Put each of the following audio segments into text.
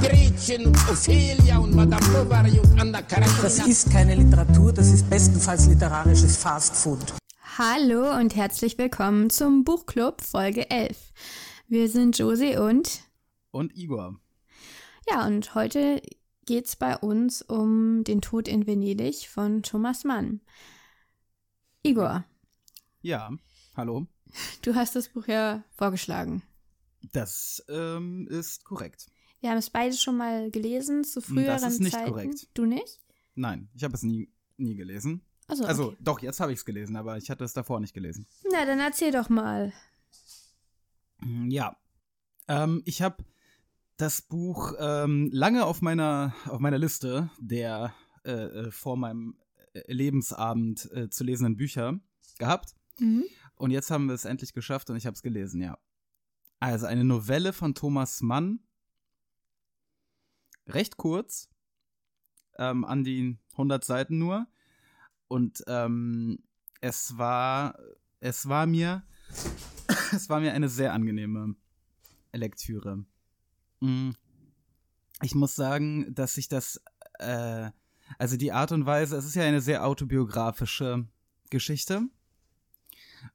Gretchen und Ophelia und Madame Bovary und Anna Karenina. Das ist keine Literatur, das ist bestenfalls literarisches Fastfood. Hallo und herzlich willkommen zum Buchclub Folge 11. Wir sind Josie und und Igor. Ja, und heute geht's bei uns um den Tod in Venedig von Thomas Mann. Igor. Ja, hallo. Du hast das Buch ja vorgeschlagen. Das ähm, ist korrekt. Wir haben es beide schon mal gelesen zu früheren Das ist nicht Zeiten. korrekt. Du nicht? Nein, ich habe es nie, nie gelesen. Also, Also, okay. doch, jetzt habe ich es gelesen, aber ich hatte es davor nicht gelesen. Na, dann erzähl doch mal. Ja. Ähm, ich habe das Buch ähm, lange auf meiner, auf meiner Liste der äh, äh, vor meinem äh, Lebensabend äh, zu lesenden Bücher gehabt. Mhm. Und jetzt haben wir es endlich geschafft und ich habe es gelesen, ja. Also eine Novelle von Thomas Mann. Recht kurz. Ähm, an die 100 Seiten nur. Und ähm, es war, es war mir, es war mir eine sehr angenehme Lektüre. Mm. Ich muss sagen, dass sich das, äh, also die Art und Weise, es ist ja eine sehr autobiografische Geschichte.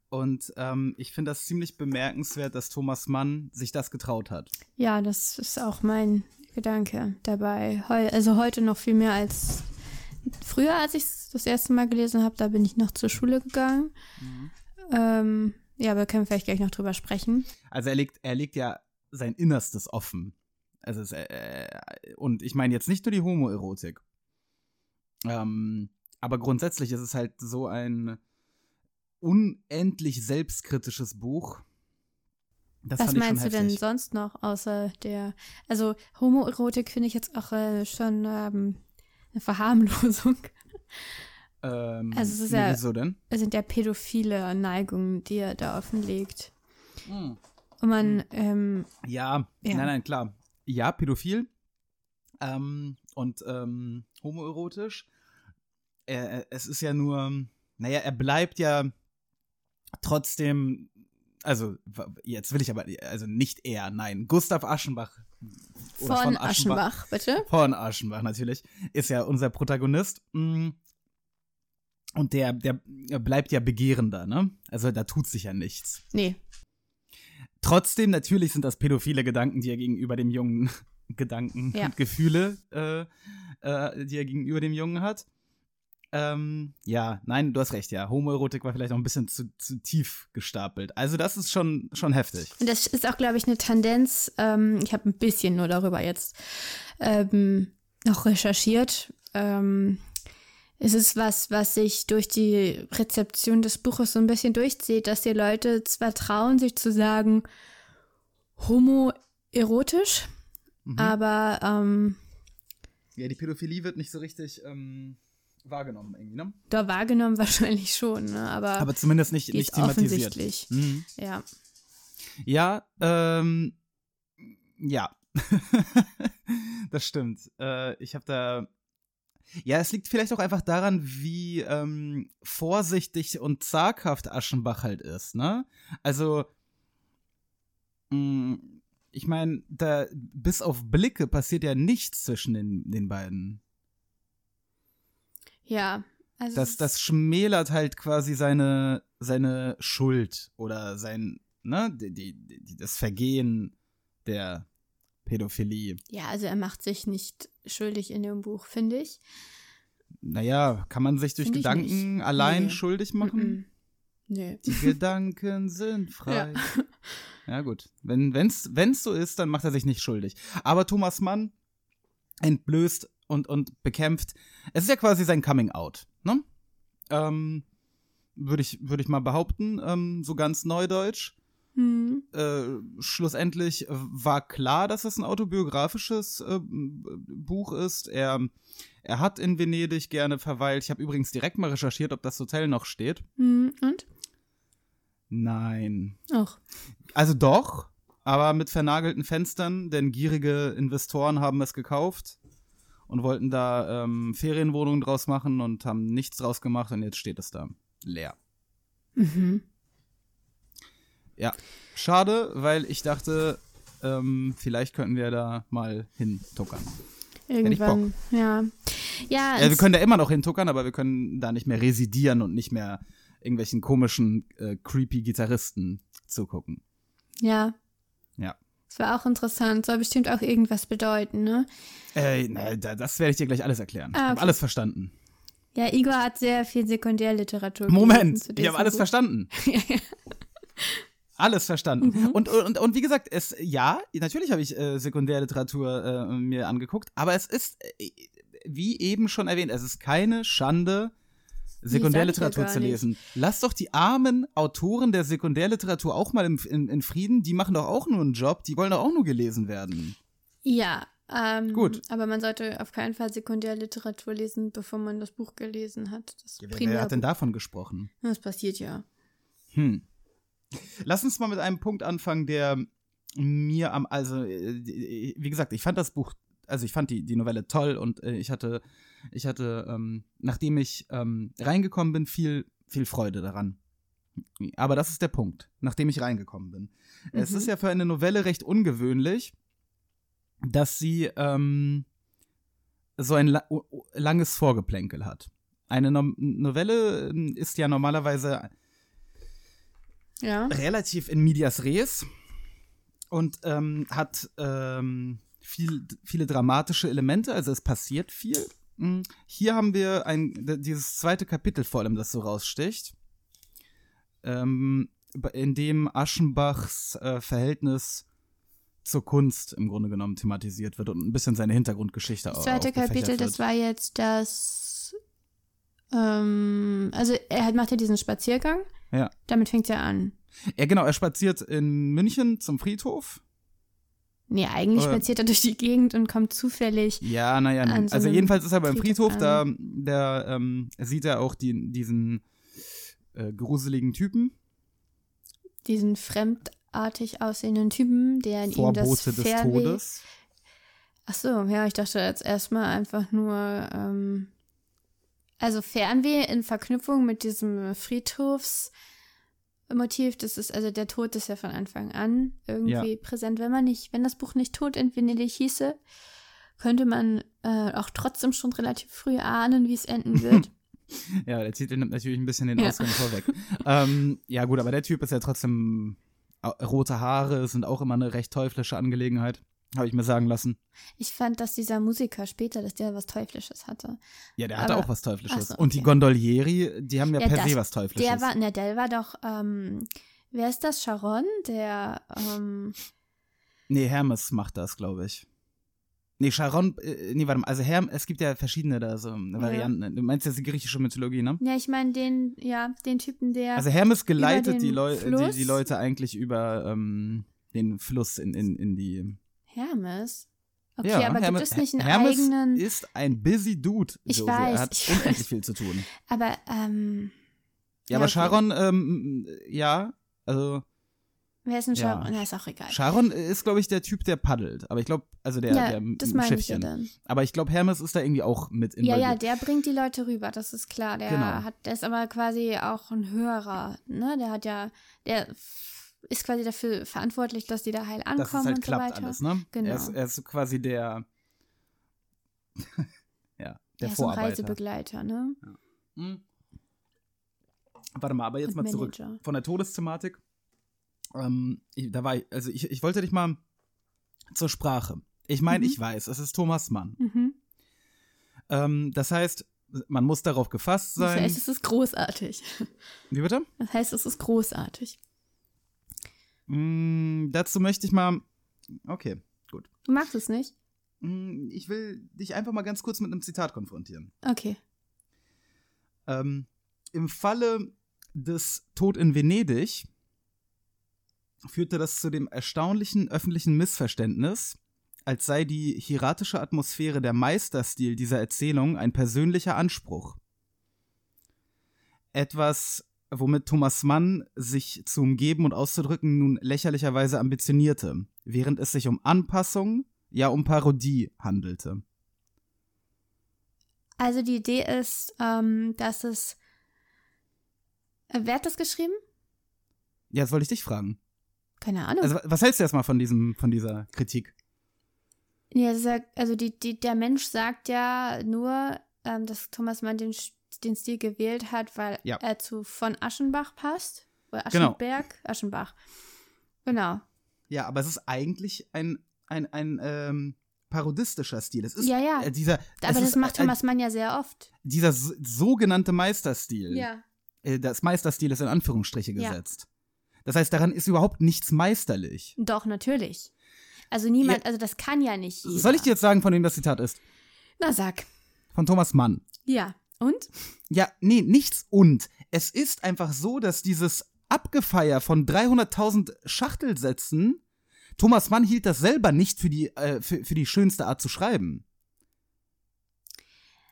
Und ähm, ich finde das ziemlich bemerkenswert, dass Thomas Mann sich das getraut hat. Ja, das ist auch mein Gedanke dabei. Heu also heute noch viel mehr als früher, als ich es das erste Mal gelesen habe. Da bin ich noch zur Schule gegangen. Ähm, ja, wir können vielleicht gleich noch drüber sprechen. Also er legt, er legt ja sein Innerstes offen. Also es, äh, und ich meine jetzt nicht nur die Homoerotik. Ähm, aber grundsätzlich ist es halt so ein unendlich selbstkritisches Buch. Das Was meinst du denn sonst noch außer der, also Homoerotik finde ich jetzt auch äh, schon ähm, eine Verharmlosung. Ähm, Also es ist ja- Wieso denn? Es sind ja pädophile Neigungen, die er da offenlegt. Hm. Und man, ähm, Ja, Ja. nein, nein, klar. Ja, pädophil ähm, und ähm, homoerotisch. Er, es ist ja nur, naja, er bleibt ja trotzdem, also jetzt will ich aber, also nicht er, nein, Gustav Aschenbach. oder von, Aschenbach, bitte. Von Aschenbach natürlich, ist ja unser Protagonist. Mm. Und der, der bleibt ja begehrender, ne? Also da tut sich ja nichts. Nee, Trotzdem, natürlich sind das pädophile Gedanken, die er gegenüber dem Jungen, Gedanken Ja. und Gefühle, äh, äh, die er gegenüber dem Jungen hat. Ähm, ja, nein, du hast recht, ja. Homoerotik war vielleicht noch ein bisschen zu, zu tief gestapelt. Also, das ist schon, schon heftig. Und das ist auch, glaube ich, eine Tendenz. Ähm, ich habe ein bisschen nur darüber jetzt ähm, noch recherchiert. Ähm, es ist was, was sich durch die Rezeption des Buches so ein bisschen durchzieht, dass die Leute zwar trauen, sich zu sagen, homoerotisch, Mhm. aber ähm, Ja, die Pädophilie wird nicht so richtig ähm, wahrgenommen, irgendwie, ne? da wahrgenommen wahrscheinlich schon, ne? aber, Aber zumindest nicht, nicht thematisiert. offensichtlich. Mhm. Ja. Ja, ähm, ja. das stimmt. Äh, ich habe da. Ja, es liegt vielleicht auch einfach daran, wie ähm, vorsichtig und zaghaft Aschenbach halt ist, ne? Also, mh, ich meine, da bis auf Blicke passiert ja nichts zwischen den, den beiden. Ja. Also Das, es- das schmälert halt quasi seine, seine Schuld oder sein, ne, die, die, das Vergehen der Pädophilie. Ja, also er macht sich nicht schuldig in dem Buch, finde ich. Naja, kann man sich durch Find Gedanken allein Nee. schuldig machen? Mhm. Nee. Die Gedanken sind frei. Ja, gut. Wenn wenn's, wenn's so ist, dann macht er sich nicht schuldig. Aber Thomas Mann entblößt und, und bekämpft. Es ist ja quasi sein Coming Out, ne? Ähm, Würde ich, würde ich mal behaupten, ähm, so ganz neudeutsch. Hm. Äh, schlussendlich war klar, dass es ein autobiografisches äh, Buch ist. Er, er hat in Venedig gerne verweilt. Ich habe übrigens direkt mal recherchiert, ob das Hotel noch steht. Hm. Und? Nein. Auch. Also doch, aber mit vernagelten Fenstern, denn gierige Investoren haben es gekauft und wollten da ähm, Ferienwohnungen draus machen und haben nichts draus gemacht und jetzt steht es da leer. Mhm. Ja, schade, weil ich dachte, ähm, vielleicht könnten wir da mal hintuckern. Irgendwann. Ja. Ja, Ja, wir können da immer noch hintuckern, aber wir können da nicht mehr residieren und nicht mehr irgendwelchen komischen, äh, creepy Gitarristen zugucken. ja. Ja. Es war auch interessant. Soll bestimmt auch irgendwas bedeuten, ne? Äh, na, da- das werde ich dir gleich alles erklären. Ah, Ich habe okay. alles verstanden. Ja, Igor hat sehr viel Sekundärliteratur Moment, ich habe alles Buch. verstanden. Alles verstanden. Und, und, und wie gesagt, es, ja, natürlich habe ich äh, Sekundärliteratur äh, mir angeguckt, aber es ist, äh, wie eben schon erwähnt, es ist keine Schande, Sekundärliteratur gar zu lesen. Lass doch die armen Autoren der Sekundärliteratur auch mal im, in, in Frieden, die machen doch auch nur einen Job, die wollen doch auch nur gelesen werden. Ja, ähm, Gut. aber man sollte auf keinen Fall Sekundärliteratur lesen, bevor man das Buch gelesen hat. Das Wer, wer hat denn davon gesprochen? Das passiert ja. Hm. Lass uns mal mit einem Punkt anfangen, der mir am, also, äh, wie gesagt, ich fand das Buch, also ich fand die, die Novelle toll und äh, ich hatte, ich hatte, ähm, nachdem ich ähm, reingekommen bin, viel, viel Freude daran. Aber das ist der Punkt, nachdem ich reingekommen bin. Es Mhm. ist ja für eine Novelle recht ungewöhnlich, dass sie ähm, so ein la langes Vorgeplänkel hat. Eine no Novelle ähm, ist ja normalerweise Ja. relativ in medias res und ähm, hat ähm, viel, viele dramatische Elemente, also es passiert viel. Mm, Hier haben wir ein, dieses zweite Kapitel vor allem, das so raussticht, ähm, in dem Aschenbachs äh, Verhältnis zur Kunst im Grunde genommen thematisiert wird und ein bisschen seine Hintergrundgeschichte Das au- zweite Kapitel, das war jetzt das. Ähm, also, er hat, macht ja diesen Spaziergang. Ja. Damit fängt es ja an. Ja, genau, er spaziert in München zum Friedhof. Nee, eigentlich Oder- spaziert er durch die Gegend und kommt zufällig. Ja, naja, An so also jedenfalls ist er beim Friedhof da, da ähm, sieht er auch die, diesen äh, gruseligen Typen, diesen fremdartig aussehenden Typen, der in ihm das des Fernweh- Todes. Ach so, ja, ich dachte jetzt erstmal einfach nur, ähm, also Fernweh in Verknüpfung mit diesem Friedhofsmotiv, das ist, also der Tod ist ja von Anfang an irgendwie präsent. Wenn man nicht, wenn das Buch nicht Tod in Venedig hieße, könnte man äh, auch trotzdem schon relativ früh ahnen, wie es enden wird. Ja, der Titel nimmt natürlich ein bisschen den Ja. Ausgang vorweg. ähm, ja, gut, aber der Typ ist ja trotzdem. Rote Haare sind auch immer eine recht teuflische Angelegenheit, habe ich mir sagen lassen. ich fand, dass dieser Musiker später, dass der was Teuflisches hatte. Ja, der hatte Aber- auch was Teuflisches. so, Und die okay. Gondolieri, die haben ja, Ja, per das- se was Teuflisches. Der war, ne, der war doch, ähm, wer ist das? Sharon? Der, ähm, nee, Hermes macht das, glaube ich. Nee, Charon, äh, nee, warte mal, also Herm, es gibt ja verschiedene da so Varianten. Du meinst jetzt die griechische Mythologie, ne? Ja, ich meine den, ja, den Typen, der. Also Hermes geleitet die, Leu die, die Leute eigentlich über ähm, den Fluss in, in, in die. Hermes? Okay, ja, aber Hermes, gibt es nicht einen Hermes eigenen. ist ein busy Dude. Ich Josie. weiß, Er hat ich unendlich weiß. viel zu tun. Aber, ähm. Ja, aber okay. Charon, ähm, ja, also Wer ist Ja. Sharon? Na, ist auch egal. Charon ist, glaube ich, der Typ, der paddelt. Aber ich glaube, also der, ja, der das meine ich ja Schiffchen. dann. Aber ich glaube, Hermes ist da irgendwie auch mit Ja, involviert. ja, der bringt die Leute rüber, das ist klar. Der Genau. hat, der ist aber quasi auch ein höherer, ne? Der hat ja, der ist quasi dafür verantwortlich, dass die da heil ankommen dass es halt und so klappt weiter. alles, ne? Genau. Er ist, er ist quasi der, ja, der er ist ein Vorarbeiter. Reisebegleiter, ne? Hm. Warte mal, aber jetzt Und mal zurück Manager. von der Todesthematik. Ähm, ich, da war ich, also ich, ich wollte dich mal zur Sprache. Ich meine, Mhm. ich weiß, es ist Thomas Mann. Mhm. Ähm, das heißt, man muss darauf gefasst Das sein. heißt, es ist großartig. Wie bitte? Das heißt, es ist großartig. Mm, dazu möchte ich mal. Okay, gut. Du magst es nicht? Mm, ich will dich einfach mal ganz kurz mit einem Zitat konfrontieren. Okay. Ähm, Im Falle des Tod in Venedig führte das zu dem erstaunlichen öffentlichen Missverständnis, als sei die hieratische Atmosphäre der Meisterstil dieser Erzählung ein persönlicher Anspruch. Etwas, womit Thomas Mann sich zu umgeben und auszudrücken nun lächerlicherweise ambitionierte, während es sich um Anpassung, ja um Parodie handelte. Also die Idee ist, ähm, dass es. Äh, wer hat das geschrieben? Ja, das wollte ich dich fragen. Keine Ahnung. Also, was hältst du erstmal von diesem, von dieser Kritik? Ja, sagt, also die, die, der Mensch sagt ja nur, ähm, dass Thomas Mann den, den Stil gewählt hat, weil Ja. er zu von Aschenbach passt. Oder Genau. Aschenberg? Aschenbach. Genau. Ja, aber es ist eigentlich ein, ein, ein ähm, parodistischer Stil. Es ist Ja, ja. Äh, dieser, es Aber das ist macht Thomas Mann ja sehr oft. dieser so- sogenannte Meisterstil. Ja. Äh, das Meisterstil ist in Anführungsstriche Ja. gesetzt. Das heißt, daran ist überhaupt nichts meisterlich. Doch, natürlich. Also niemand, also das kann ja nicht jeder. Soll ich dir jetzt sagen, von wem das Zitat ist? Na, sag. Von Thomas Mann. Ja. Und? Ja, nee, nichts und. Es ist einfach so, dass dieses Abgefeier von 300.000 Schachtelsätzen, Thomas Mann hielt das selber nicht für die, äh, für, für die schönste Art zu schreiben.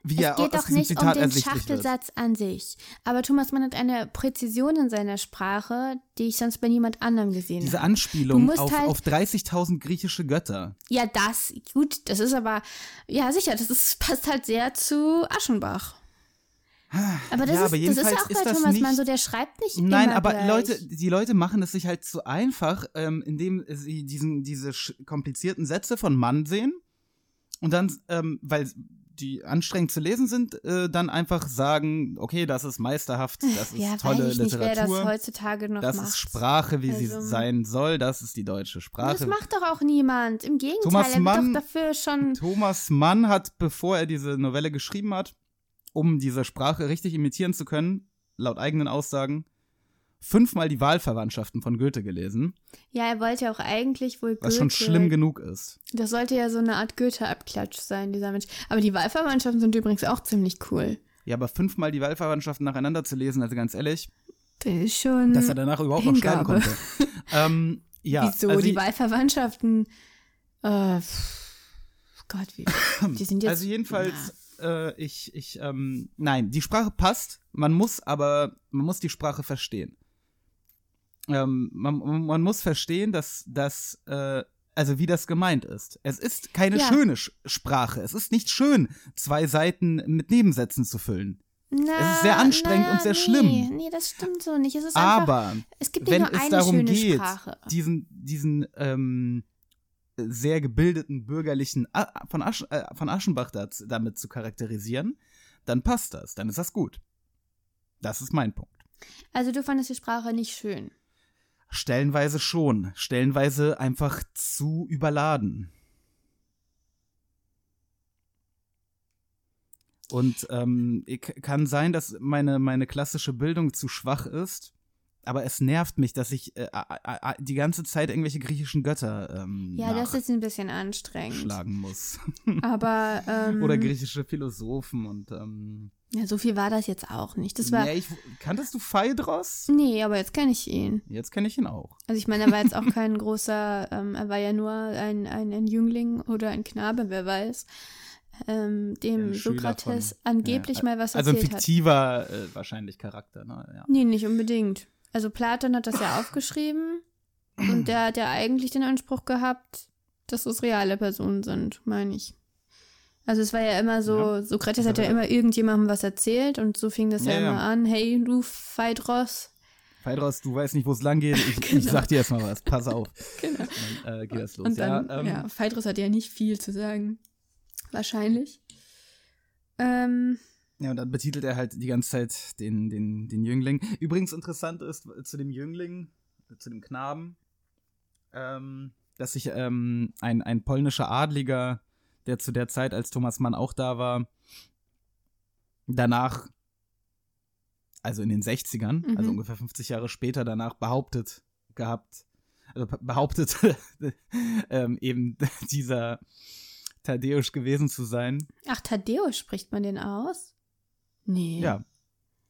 Wie Es geht doch nicht um Zitat den ersichtlich wird. An sich. Aber Thomas Mann hat eine Präzision in seiner Sprache, die ich sonst bei niemand anderem gesehen Diese habe. Anspielung Du musst auf, halt- auf 30.000 griechische Götter. Ja, das, gut, das ist aber, ja sicher, das ist, passt halt sehr zu Aschenbach. Aber das, Ja, ist, aber das ist ja auch ist bei das Thomas nicht- Mann so, der schreibt nicht Nein, immer aber gleich. Leute, die Leute machen es sich halt zu einfach, ähm, indem sie diesen, diese komplizierten Sätze von Mann sehen und dann, ähm, weil die anstrengend zu lesen sind, äh, dann einfach sagen, okay, das ist meisterhaft, das ist ja, tolle weiß ich nicht, wer das heutzutage noch das macht. ist Sprache, wie sie Also- sein soll, das ist die deutsche das Sprache. macht doch auch niemand. Im Gegenteil, Thomas er wird Mann- doch dafür schon. Thomas Mann hat, bevor er diese Novelle geschrieben hat, um diese Sprache richtig imitieren zu können, laut eigenen Aussagen, fünfmal die Wahlverwandtschaften von Goethe gelesen, Ja, er wollte ja auch eigentlich wohl was Goethe. schon schlimm genug ist. Das sollte ja so eine Art Goethe-Abklatsch sein, dieser Mensch. Aber die Wahlverwandtschaften sind übrigens auch ziemlich cool. Ja, aber fünfmal die Wahlverwandtschaften nacheinander zu lesen, also ganz ehrlich, Das ist schon. dass er danach überhaupt noch schreiben Hingabe. konnte. ähm, ja, Wieso? also, die Wahlverwandtschaften. Äh, Gott, wie. Die sind jetzt. also jedenfalls, äh, ich, ich, ähm, nein, die Sprache passt, man muss aber, man muss die Sprache verstehen. Ähm, man, man muss verstehen, dass das, äh, also wie das gemeint ist. Es ist keine Ja. schöne Sch Sprache. Es ist nicht schön, zwei Seiten mit Nebensätzen zu füllen. Na, es ist sehr anstrengend na, und sehr nee, schlimm. Nee, das stimmt so nicht. Es ist einfach. Aber Es gibt nicht wenn nur es eine darum schöne geht, Sprache. diesen, diesen ähm, sehr gebildeten bürgerlichen A von, Asch äh, von Aschenbach da, damit zu charakterisieren, dann passt das, dann ist das gut. Das ist mein Punkt. Also, du fandest die Sprache nicht schön. Stellenweise schon, stellenweise einfach zu überladen. Und ähm, ich, kann sein, dass meine, meine klassische Bildung zu schwach ist, aber es nervt mich, dass ich äh, äh, die ganze Zeit irgendwelche griechischen Götter ähm, Ja, das ist ein bisschen anstrengend. schlagen muss. Aber. Ähm, Oder griechische Philosophen und ähm, Ja, so viel war das jetzt auch nicht. Das war. nee, ich, kanntest du Phaedros? Nee, aber jetzt kenne ich ihn. Jetzt kenne ich ihn auch. Also ich meine, er war jetzt auch kein großer, ähm, er war ja nur ein, ein, ein Jüngling oder ein Knabe, wer weiß, ähm, dem Ein Schüler Sokrates von- angeblich ja, mal was Also ein erzählt hat. fiktiver äh, wahrscheinlich Charakter, ne? Ja. Nee, nicht unbedingt. Also Platon hat das ja aufgeschrieben und der hat ja eigentlich den Anspruch gehabt, dass es reale Personen sind, meine ich. Also es war ja immer so, Ja. Sokrates hat ja hat er- immer irgendjemandem was erzählt und so fing das ja, Ja, ja. immer an. Hey, du Phaedros. Phaedros, du weißt nicht, wo es lang geht. Ich, ich Genau. sag dir erstmal was. Pass auf. Genau. Und dann äh, geht das los. Und dann, ja, ähm, ja, Phaedrus hat ja nicht viel zu sagen. Wahrscheinlich. Ähm, ja, und dann betitelt er halt die ganze Zeit den, den, den Jüngling. Übrigens interessant ist äh, zu dem Jüngling, äh, zu dem Knaben, ähm, dass sich ähm, ein, ein polnischer Adliger, der zu der Zeit, als Thomas Mann auch da war, danach, also in den 60ern, Mhm. also ungefähr 50 Jahre später, danach behauptet gehabt, also be- behauptet, ähm, eben dieser Thaddäus gewesen zu sein. ach, Thaddäus spricht man den aus? Nee. Ja.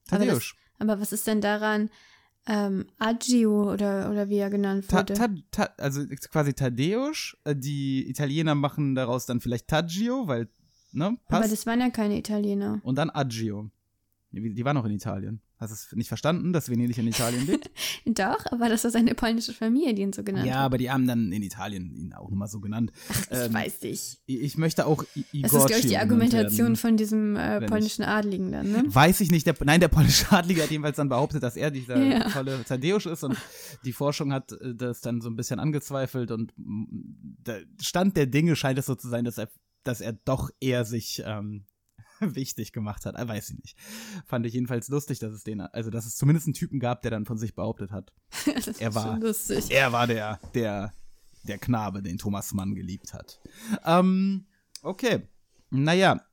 Aber Thaddäus. Aber was ist denn daran ähm, Agio oder, oder wie er genannt Ta, wurde. ta, ta, also quasi Tadeusz. Äh, Die Italiener machen daraus dann vielleicht Taggio, weil, ne, Aber passt. das waren ja keine Italiener. Und dann Agio. Die, die war noch in Italien. Hast du es nicht verstanden, dass Venedig in Italien liegt? Doch, aber das war seine polnische Familie, die ihn so genannt ja, hat. aber die haben dann in Italien ihn auch nochmal so genannt. Ich Ähm, weiß nicht. Ich möchte auch I Das ist, glaube ich, die Argumentation werden. von diesem äh, polnischen Adligen dann, ne? Weiß ich nicht. Der, nein, der polnische Adlige hat jedenfalls dann behauptet, dass er dieser Ja. tolle Tadeusz ist und die Forschung hat äh, das dann so ein bisschen angezweifelt und der Stand der Dinge scheint es so zu sein, dass er, dass er doch eher sich ähm, wichtig gemacht hat. Ah, Weiß ich nicht. Fand ich jedenfalls lustig, dass es den, also dass es zumindest einen Typen gab, der dann von sich behauptet hat. Das ist Er war-. Er war der, der, der Knabe, den Thomas Mann geliebt hat. Ähm, okay. Naja.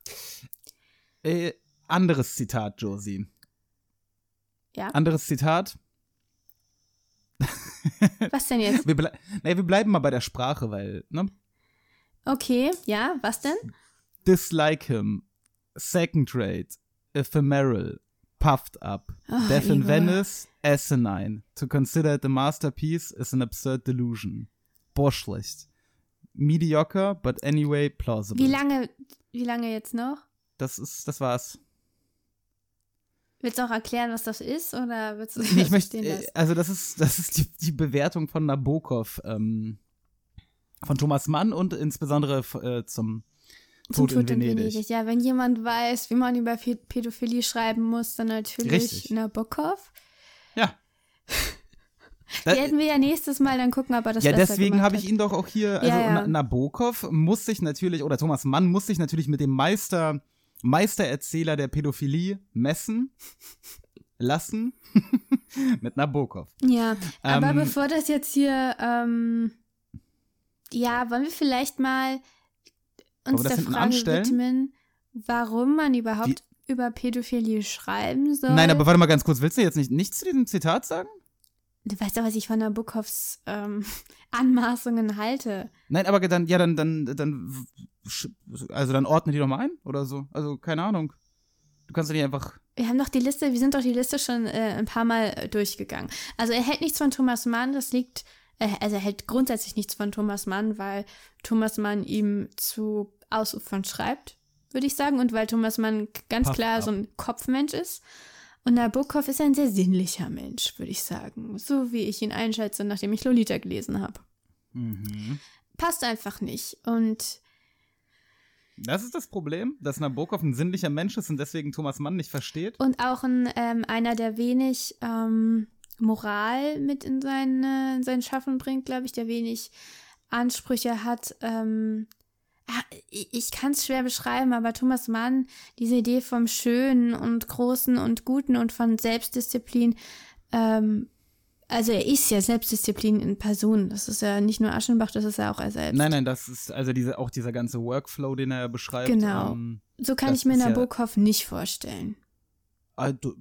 Äh, anderes Zitat, Josie. Ja. Anderes Zitat. Was denn jetzt? Wir, blei naja, wir bleiben mal bei der Sprache, weil, ne? Okay, ja, was denn? Dislike him. Second rate. Ephemeral. Puffed up. Ah, Death in. Venice. Asinine. To consider it a masterpiece is an absurd delusion. Boah, schlecht. Mediocre, but anyway plausible. Wie lange, wie lange jetzt noch? Das ist, das war's. Willst du auch erklären, was das ist? Oder willst du Nee, ich möchte, äh, also das ist, das ist die, die Bewertung von Nabokov, ähm, von Thomas Mann und insbesondere äh, zum Zum Tod, in Venedig. Ja, wenn jemand weiß, wie man über Pä- Pädophilie schreiben muss, dann natürlich Richtig. Nabokov. Ja. Da, Werden wir ja nächstes Mal dann gucken, ob er das ja, deswegen habe ich ihn doch auch hier, also Ja, ja. Na- Nabokov muss sich natürlich, oder Thomas Mann muss sich natürlich mit dem Meister, Meistererzähler der Pädophilie messen lassen. mit Nabokov. Ja, aber Ähm, bevor das jetzt hier, ähm, ja, wollen wir vielleicht mal uns der Frage widmen, warum man überhaupt über Pädophilie schreiben soll. Nein, aber warte mal ganz kurz, willst du jetzt nicht nichts zu diesem Zitat sagen? Du weißt doch, was ich von Nabokovs ähm, Anmaßungen halte. Nein, aber dann, ja, dann, dann, dann, also dann ordne die doch mal ein oder so. Also, keine Ahnung. Du kannst doch nicht einfach. Wir haben doch die Liste, wir sind doch die Liste schon äh, ein paar Mal äh, durchgegangen. Also er hält nichts von Thomas Mann, das liegt, äh, also er hält grundsätzlich nichts von Thomas Mann, weil Thomas Mann ihm zu ausufern schreibt, würde ich sagen, und weil Thomas Mann ganz Puff klar up. so ein Kopfmensch ist. Und Nabokov ist ein sehr sinnlicher Mensch, würde ich sagen. So wie ich ihn einschätze, nachdem ich Lolita gelesen habe. Mhm. Passt einfach nicht. Und Das ist das Problem, dass Nabokov ein sinnlicher Mensch ist und deswegen Thomas Mann nicht versteht. Und auch ein, ähm, einer, der wenig ähm, Moral mit in sein, äh, in sein Schaffen bringt, glaube ich, der wenig Ansprüche hat. Ähm, ich ich kann es schwer beschreiben, aber Thomas Mann, diese Idee vom Schönen und Großen und Guten und von Selbstdisziplin, ähm, also er ist ja Selbstdisziplin in Person. Das ist ja nicht nur Aschenbach, das ist ja auch er selbst. Nein, nein, das ist also diese, auch dieser ganze Workflow, den er beschreibt. Genau. Ähm, so kann ich mir ist ja- Nabokov nicht vorstellen. also,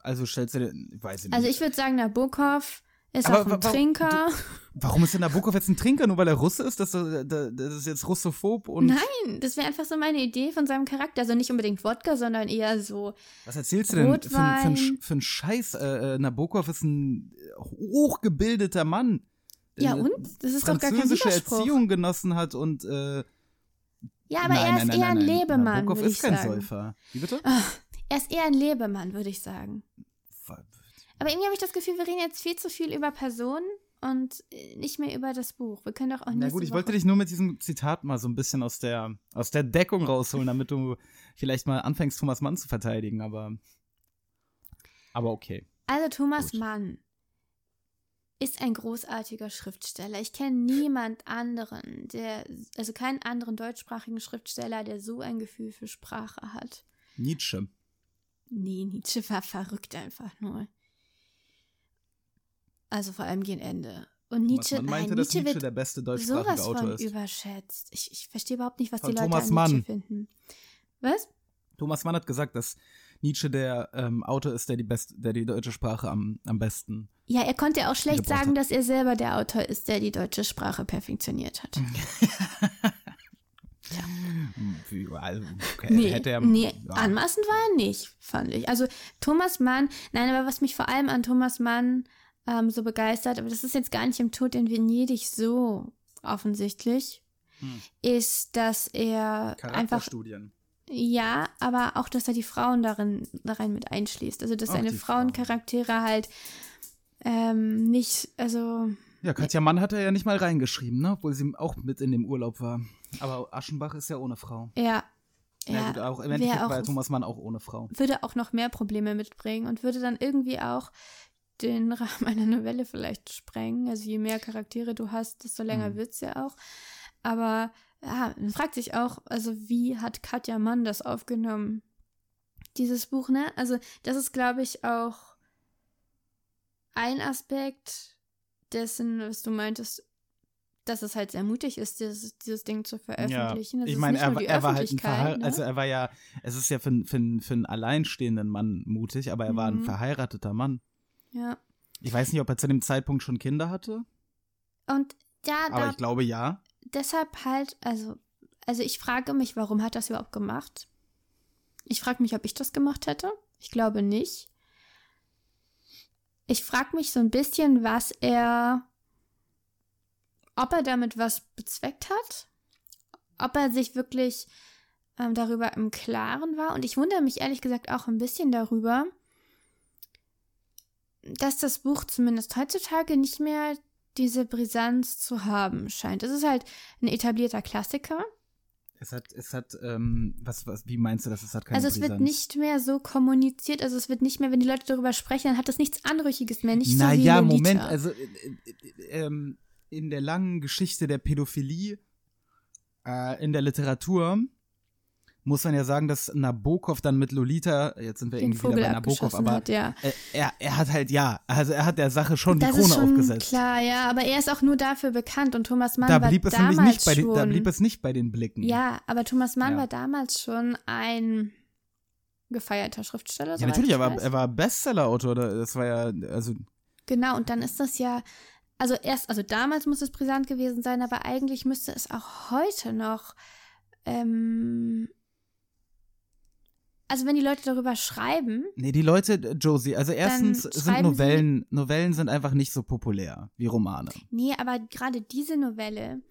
also stellst du weiß ich nicht. Also ich würde sagen, Nabokov ist Aber auch ein Trinker. Warum ist denn Nabokov jetzt ein Trinker, nur weil er Russe ist? Das, das, das ist jetzt russophob und. Nein, das wäre einfach so meine Idee von seinem Charakter. Also nicht unbedingt Wodka, sondern eher so. Was erzählst du denn für, ein- für, ein- für einen Scheiß? Äh, äh, Nabokov ist ein hochgebildeter Mann. Ja, der und? Das ist doch gar kein Widerspruch. Erziehung genossen hat und äh, Ja, aber nein, er ist nein, eher ein nein, nein. Lebemann, Nabokov ist ich kein sagen. Säufer. Wie bitte? Er ist eher ein Lebemann, würde ich sagen. Aber irgendwie habe ich das Gefühl, wir reden jetzt viel zu viel über Personen und äh, nicht mehr über das Buch. Wir können doch auch Na nächste gut, ich Woche wollte dich nur mit diesem Zitat mal so ein bisschen aus der, aus der Deckung rausholen, damit du vielleicht mal anfängst, Thomas Mann zu verteidigen, aber. Aber okay. Also Thomas Gut. Mann ist ein großartiger Schriftsteller. Ich kenne niemand anderen, der, also keinen anderen deutschsprachigen Schriftsteller, der so ein Gefühl für Sprache hat. Nietzsche. Nee, Nietzsche war verrückt einfach nur. Also vor allem gegen Ende. Und Nietzsche, Man meinte, nein, dass Nietzsche Nietzsche wird der beste deutschsprachige Autor von ist. überschätzt. Ich, ich verstehe überhaupt nicht, was Von die Leute Thomas an Mann. Nietzsche finden. Was? Thomas Mann hat gesagt, dass Nietzsche der ähm, Autor ist, der die, best, der die deutsche Sprache am, am besten. Ja, er konnte auch schlecht sagen, hat. dass er selber der Autor ist, der die deutsche Sprache perfektioniert hat. Also, Nee, hätte er, nee ja. anmaßend war er nicht, fand ich. Also Thomas Mann, nein, aber was mich vor allem an Thomas Mann ähm, so begeistert, aber das ist jetzt gar nicht im Tod in Venedig so offensichtlich, Hm. ist, dass er einfach, ja, aber auch, dass er die Frauen darin, darin mit einschließt. Also, dass Auch seine die Frauen. Frauencharaktere halt ähm, nicht, also Ja, Katja Mann hat er ja nicht mal reingeschrieben, ne? Obwohl sie auch mit in dem Urlaub war. Aber Aschenbach ist ja ohne Frau. ja, Ja, ja, gut, auch im auch war Thomas Mann auch ohne Frau. würde auch noch mehr Probleme mitbringen und würde dann irgendwie auch den Rahmen einer Novelle vielleicht sprengen. Also je mehr Charaktere du hast, desto länger Mhm. wird's ja auch. Aber ja, man fragt sich auch, also wie hat Katja Mann das aufgenommen? Dieses Buch, ne? Also das ist, glaube ich, auch ein Aspekt dessen, was du meintest, dass es halt sehr mutig ist, dieses, dieses Ding zu veröffentlichen. Das ich ist meine, er, er war halt ein Verheir ne? also er war ja, es ist ja für, einen- für, für einen alleinstehenden Mann mutig, aber er war ein Mhm. verheirateter Mann. Ja. Ich weiß nicht, ob er zu dem Zeitpunkt schon Kinder hatte, Und ja, aber da ich glaube ja. deshalb halt, also, also ich frage mich, warum hat das überhaupt gemacht? Ich frage mich, ob ich das gemacht hätte. Ich glaube nicht. Ich frage mich so ein bisschen, was er, ob er damit was bezweckt hat, ob er sich wirklich ähm, darüber im Klaren war. Und ich wundere mich ehrlich gesagt auch ein bisschen darüber, dass das Buch zumindest heutzutage nicht mehr diese Brisanz zu haben scheint. Es ist halt ein etablierter Klassiker. Es hat, es hat, ähm, was, was, wie meinst du das? Es hat keine also es wird Brisanz? nicht mehr so kommuniziert, also es wird nicht mehr, wenn die Leute darüber sprechen, dann hat das nichts Anrüchiges mehr, nicht so wie Naja. Moment, also äh, äh, ähm, in der langen Geschichte der Pädophilie äh, in der Literatur muss man ja sagen, dass Nabokov dann mit Lolita, jetzt sind wir den irgendwie Vogel wieder bei Nabokov, aber hat, ja. äh, er, er hat halt, ja, also er hat der Sache schon die das Krone ist schon aufgesetzt. klar, ja, aber er ist auch nur dafür bekannt und Thomas Mann da war blieb es damals nämlich nicht bei schon. den, da blieb es nicht bei den Blicken. ja, aber Thomas Mann Ja. war damals schon ein gefeierter Schriftsteller. Ja, natürlich, ich er war, er war Bestseller-Autor, da- das war ja, also, Genau, und dann ist das ja, also erst, also damals muss es brisant gewesen sein, aber eigentlich müsste es auch heute noch, ähm, also wenn die Leute darüber schreiben, nee, die Leute, äh, Josie, also erstens sind Novellen, Novellen sind einfach nicht so populär wie Romane. nee, aber gerade diese Novelle,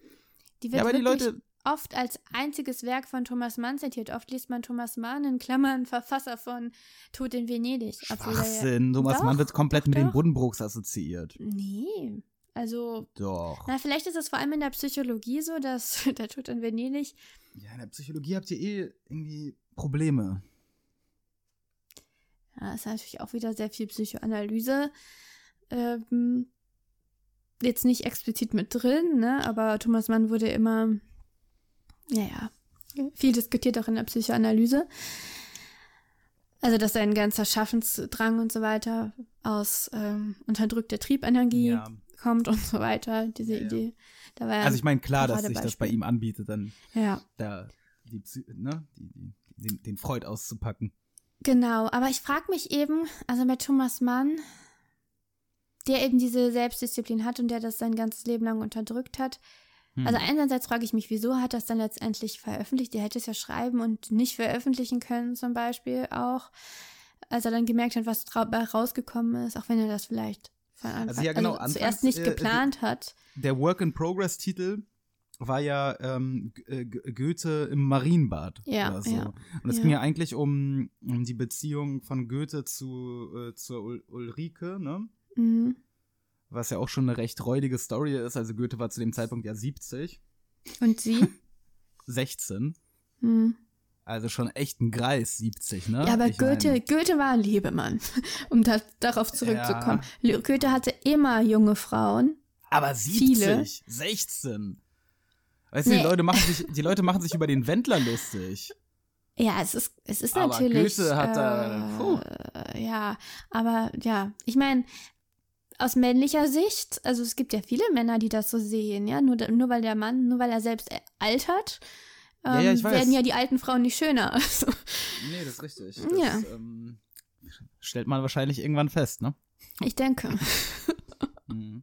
die wird Ja, aber die wirklich Leute, oft als einziges Werk von Thomas Mann zitiert. Oft liest man Thomas Mann in Klammern Verfasser von Tod in Venedig. er ja- Schwachsinn, Thomas Doch, Mann wird komplett doch, mit den doch. Buddenbrooks assoziiert. Nee, also Doch. na, vielleicht ist es vor allem in der Psychologie so, dass der Tod in Venedig Ja, in der Psychologie habt ihr eh irgendwie Probleme. Ja, ist natürlich auch wieder sehr viel Psychoanalyse. Ähm, jetzt nicht explizit mit drin, ne? Aber Thomas Mann wurde immer, naja, viel diskutiert auch in der Psychoanalyse. Also, dass sein ganzer Schaffensdrang und so weiter aus ähm, unterdrückter Triebenergie Ja. kommt und so weiter, diese Ja. Idee. Ja Also ich meine, klar, dass sich das bei ihm anbietet, dann Ja. da die, ne, die, den Freud auszupacken. Genau, aber ich frage mich eben, also bei Thomas Mann, der eben diese Selbstdisziplin hat und der das sein ganzes Leben lang unterdrückt hat. Hm. Also einerseits frage ich mich, wieso hat das dann letztendlich veröffentlicht? Der hätte es ja schreiben und nicht veröffentlichen können zum Beispiel auch, als er dann gemerkt hat, was rausgekommen ist, auch wenn er das vielleicht von Anfang Also ja, genau, also zuerst nicht äh, geplant hat. Der Work-in-Progress-Titel war ja ähm, äh, Goethe im Marienbad. Ja, oder so. ja, Und es ja. ging ja eigentlich um, um die Beziehung von Goethe zu äh, zur Ul Ulrike, ne? Mhm. Was ja auch schon eine recht räudige Story ist. Also Goethe war zu dem Zeitpunkt ja 70, Und sie? 16. mhm. Also schon echt ein Greis, 70, ne? Ja, aber Ich Goethe, mein, Goethe war ein Lebemann, um da, darauf zurückzukommen. Le- Goethe hatte immer junge Frauen. aber 70, viele. 16. Weißt du, die. Leute, machen sich, die Leute machen sich über den Wendler lustig. Ja, es ist, es ist Aber natürlich. Goethe hat da- äh, ja, aber ja, ich meine, aus männlicher Sicht, also es gibt ja viele Männer, die das so sehen, ja, nur, nur weil der Mann, nur weil er selbst äh, altert, ähm, Ja, ja, weiß. werden ja die alten Frauen nicht schöner. Also, Nee, das ist richtig. Ja. Das ähm, stellt man wahrscheinlich irgendwann fest, ne? ich denke. Mhm.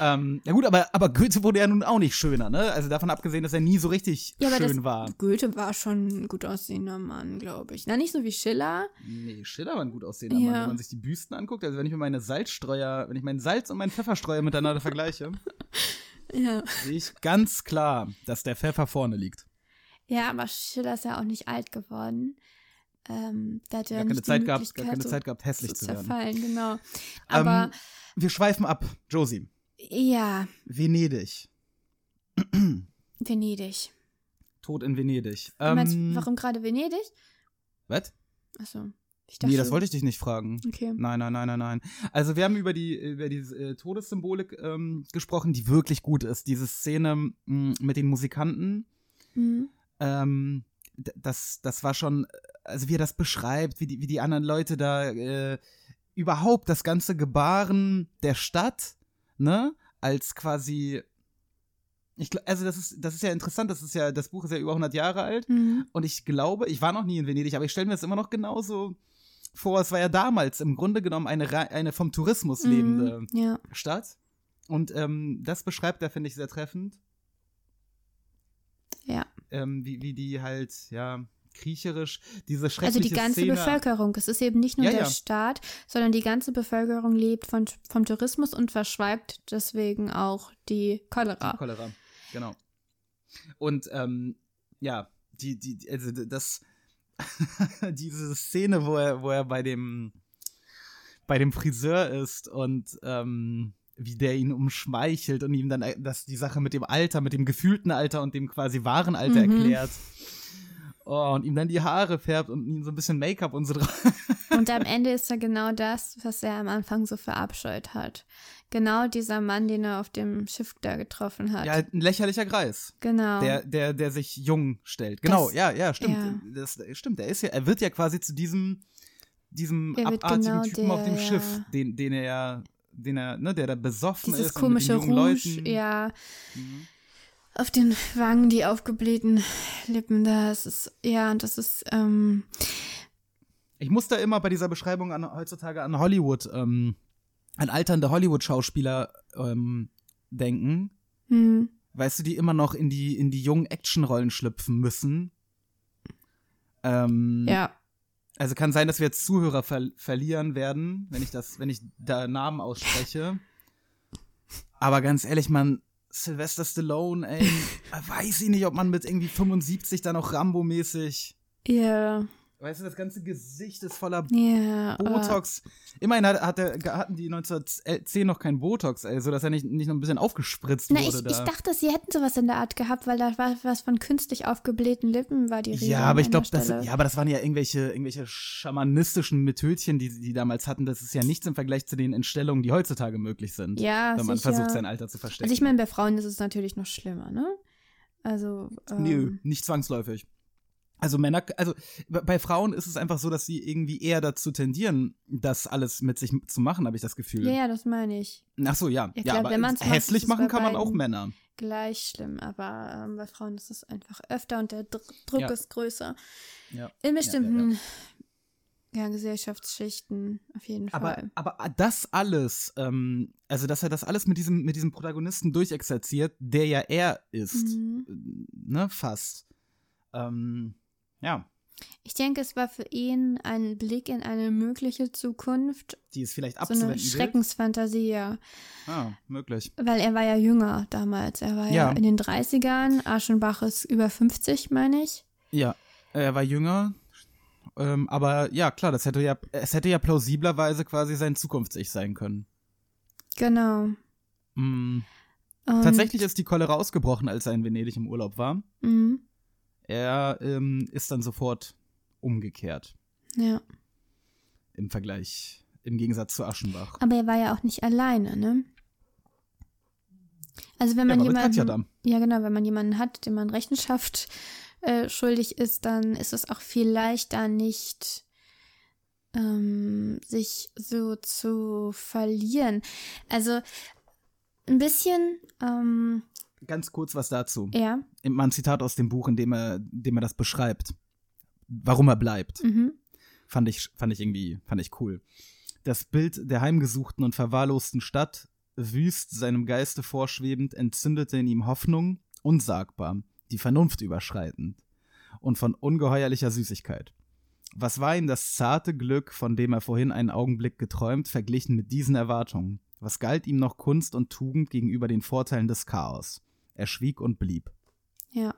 Ähm, ja gut, aber, aber Goethe wurde ja nun auch nicht schöner, ne? Also davon abgesehen, dass er nie so richtig Ja, aber schön das, war. Goethe war schon ein gut aussehender Mann, glaube ich. Na, nicht so wie Schiller. Nee, Schiller war ein gut aussehender Ja. Mann, wenn man sich die Büsten anguckt. Also wenn ich mir meine Salzstreuer, wenn ich meinen Salz und meinen Pfefferstreuer miteinander vergleiche, Ja. sehe ich ganz klar, dass der Pfeffer vorne liegt. Ja, aber Schiller ist ja auch nicht alt geworden. Ähm, da hat er Gar keine Zeit gehabt, gar keine so Zeit gehabt, hässlich zu zu werden. zerfallen, genau. Aber ähm, wir schweifen ab. Josie, ja, Venedig. Venedig. Tod in Venedig. Du meinst, Ähm, warum gerade Venedig? Was? Achso. Ich dachte, Nee, das wollte ich dich nicht fragen. Okay. Nein, nein, nein, nein, nein. Also wir haben über die, über die äh, Todessymbolik ähm, gesprochen, die wirklich gut ist. Diese Szene mh, mit den Musikanten, Mhm. ähm, das, das war schon, also wie er das beschreibt, wie die, wie die anderen Leute da äh, überhaupt das ganze Gebaren der Stadt, ne, als quasi, ich, also das ist, das ist ja interessant, das ist ja, das Buch ist ja über 100 Jahre alt Mhm. und ich glaube, ich war noch nie in Venedig, aber ich stelle mir das immer noch genauso vor, es war ja damals im Grunde genommen eine, eine vom Tourismus lebende Mhm. Ja. Stadt und ähm, das beschreibt er, finde ich, sehr treffend Ja. ähm, wie, wie die halt, ja, kriecherisch, diese Also schreckliche die ganze Szene. Bevölkerung. Es ist eben nicht nur Ja, der ja. Staat, sondern die ganze Bevölkerung lebt von, vom Tourismus und verschweigt deswegen auch die Cholera. Cholera, genau. Und, ähm, ja, die, die, also das, diese Szene, wo er, wo er bei dem, bei dem Friseur ist und, ähm, wie der ihn umschmeichelt und ihm dann äh, das, die Sache mit dem Alter, mit dem gefühlten Alter und dem quasi wahren Alter Mhm. erklärt. Oh, und ihm dann die Haare färbt und ihm so ein bisschen Make-up und so drauf. Und am Ende ist er genau das, was er am Anfang so verabscheut hat. Genau dieser Mann, den er auf dem Schiff da getroffen hat. Ja, ein lächerlicher Greis. genau. Der, der, der sich jung stellt. Genau, Das- ja, ja, stimmt. ja. Das stimmt. Er ist ja, er wird ja quasi zu diesem, diesem abartigen genau Typen auf dem der, Schiff, ja. den, den er ja, den er, ne, der da besoffen Dieses ist. komische mit den Rouge, Leuten. ja. Mhm. Auf den Wangen, die aufgeblähten Lippen, das ist, ja, und das ist, ähm, Ich muss da immer bei dieser Beschreibung an, heutzutage an Hollywood, ähm, an alternde Hollywood-Schauspieler ähm, denken. hm, Weißt du, die immer noch in die, in die jungen Actionrollen schlüpfen müssen. Ähm, ja. Also kann sein, dass wir jetzt Zuhörer ver verlieren werden, wenn ich das, wenn ich da Namen ausspreche. Aber ganz ehrlich, man, Sylvester Stallone, ey, weiß ich nicht, ob man mit irgendwie 75 dann auch Rambo-mäßig, Ja, weißt du, das ganze Gesicht ist voller ja. aber- Botox. Immerhin hat, hat der, hatten die 1910 noch kein Botox, ey, so dass er nicht, nicht noch ein bisschen aufgespritzt Na, wurde ich, da. ich dachte, sie hätten sowas in der Art gehabt, weil da war was von künstlich aufgeblähten Lippen war die Rede. ja, aber ich glaube, das, ja, aber das waren ja irgendwelche, irgendwelche schamanistischen Methodchen, die die damals hatten. Das ist ja nichts im Vergleich zu den Entstellungen, die heutzutage möglich sind. Ja, wenn man sicher. versucht, sein Alter zu verstecken. Also ich meine, bei Frauen ist es natürlich noch schlimmer, ne? Also, ähm, Nö, nicht zwangsläufig. Also Männer, also bei- Frauen ist es einfach so, dass sie irgendwie eher dazu tendieren, das alles mit sich zu machen, habe ich das Gefühl. Ja, ja, das meine ich. Ach so, ja. Ja, Ja, klar, aber wenn man's macht, hässlich es machen kann man auch. Männer. Gleich schlimm, aber ähm, bei Frauen ist es einfach öfter und der Dr Druck Ja. ist größer. Ja. In ja, bestimmten ja, Gesellschaftsschichten auf jeden Aber, Fall. aber das alles, ähm, also dass er das alles mit diesem, mit diesem Protagonisten durchexerziert, der ja er ist, Mhm. ne, fast. Ähm, ja, Ich denke, es war für ihn ein Blick in eine mögliche Zukunft, die ist vielleicht so abzuwenden. eine Schreckensfantasie, ja. Ah, möglich. Weil er war ja jünger damals. Er war ja, Ja. in den 30ern. Aschenbach ist über 50, meine ich. Ja, er war jünger, ähm, aber ja, klar, das hätte ja, es hätte ja plausiblerweise quasi sein Zukunfts-Ich sein können. Genau. Mm, tatsächlich ist die Cholera ausgebrochen, als er in Venedig im Urlaub war. Mhm. Er ähm, ist dann sofort umgekehrt Ja. im Vergleich, im Gegensatz zu Aschenbach. Aber er war ja auch nicht alleine, ne? Also wenn man jemanden, ja genau, wenn man jemanden hat, dem man Rechenschaft äh, schuldig ist, dann ist es auch viel leichter, nicht ähm, sich so zu verlieren. Also ein bisschen, ähm, Ganz kurz was dazu. ja, Mal ein Zitat aus dem Buch, in dem er, in dem er das beschreibt. Warum er bleibt. mhm. Fand ich, fand ich irgendwie, fand ich cool. Das Bild der heimgesuchten und verwahrlosten Stadt wüst seinem Geiste vorschwebend, entzündete in ihm Hoffnung, unsagbar, die Vernunft überschreitend und von ungeheuerlicher Süßigkeit. Was war ihm das zarte Glück, von dem er vorhin einen Augenblick geträumt, verglichen mit diesen Erwartungen? Was galt ihm noch Kunst und Tugend gegenüber den Vorteilen des Chaos? Er schwieg und blieb. Ja.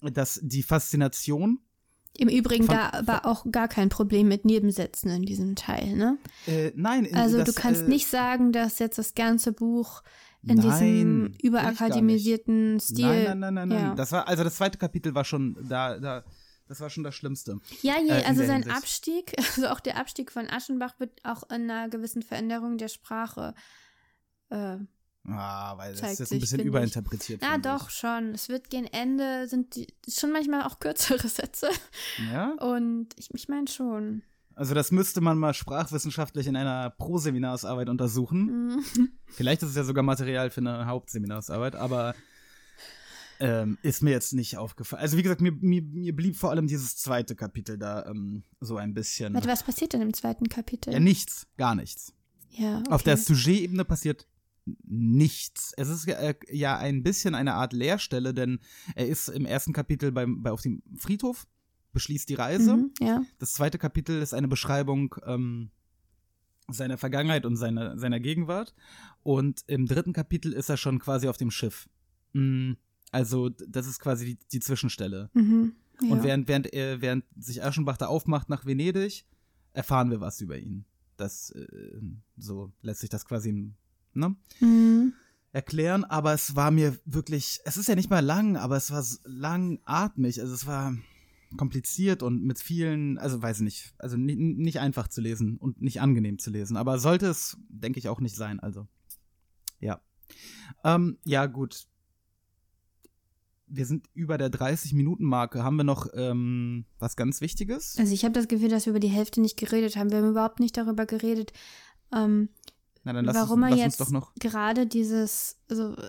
Das, die Faszination Im Übrigen, Von- da war auch gar kein Problem mit Nebensätzen in diesem Teil, ne? Äh, nein, in- Also das, du kannst äh, nicht sagen, dass jetzt das ganze Buch in Nein, diesem überakademisierten Stil. Nein, nein, nein, nein, nein. Ja. Das war, also das zweite Kapitel war schon da, da, das war schon das Schlimmste. Ja, je, Äh, also sein Hinsicht. Abstieg, also auch der Abstieg von Aschenbach wird auch in einer gewissen Veränderung der Sprache. Äh, Ah, weil das ist jetzt sich, ein bisschen finde ich. überinterpretiert. finde doch, schon. Es wird gegen Ende, sind die, schon manchmal auch kürzere Sätze. Ich. Ja? Und ich, ich meine schon. Also das müsste man mal sprachwissenschaftlich in einer Pro-Seminarsarbeit untersuchen. Mhm. Vielleicht ist es ja sogar Material für eine Hauptseminarsarbeit, aber ähm, ist mir jetzt nicht aufgefallen. Also wie gesagt, mir, mir, mir blieb vor allem dieses zweite Kapitel da ähm, so ein bisschen. Warte, was passiert denn im zweiten Kapitel? Ja, nichts, gar nichts. Ja, okay. Auf der Sujet-Ebene passiert nichts. Es ist äh, ja ein bisschen eine Art Leerstelle, denn er ist im ersten Kapitel beim, bei, auf dem Friedhof, beschließt die Reise. Mhm, ja. Das zweite Kapitel ist eine Beschreibung ähm, seiner Vergangenheit und seiner, seiner Gegenwart. Und im dritten Kapitel ist er schon quasi auf dem Schiff. Mm, Also, das ist quasi die, die Zwischenstelle. Mhm, ja. Und während, während, er, während sich Aschenbach da aufmacht nach Venedig, erfahren wir was über ihn. Das, äh, so lässt sich das quasi, ne? Mhm. erklären, aber es war mir wirklich, es ist ja nicht mal lang, aber es war langatmig, also es war kompliziert und mit vielen, also weiß ich nicht, also ni- nicht einfach zu lesen und nicht angenehm zu lesen, aber sollte es, denke ich, auch nicht sein, also ja. Ähm, ja, gut. Wir sind über der 30-Minuten-Marke. Haben wir noch ähm, was ganz Wichtiges? Also ich habe das Gefühl, dass wir über die Hälfte nicht geredet haben. Wir haben überhaupt nicht darüber geredet, ähm, Na, dann lass, warum uns, er jetzt noch, gerade dieses, also, äh,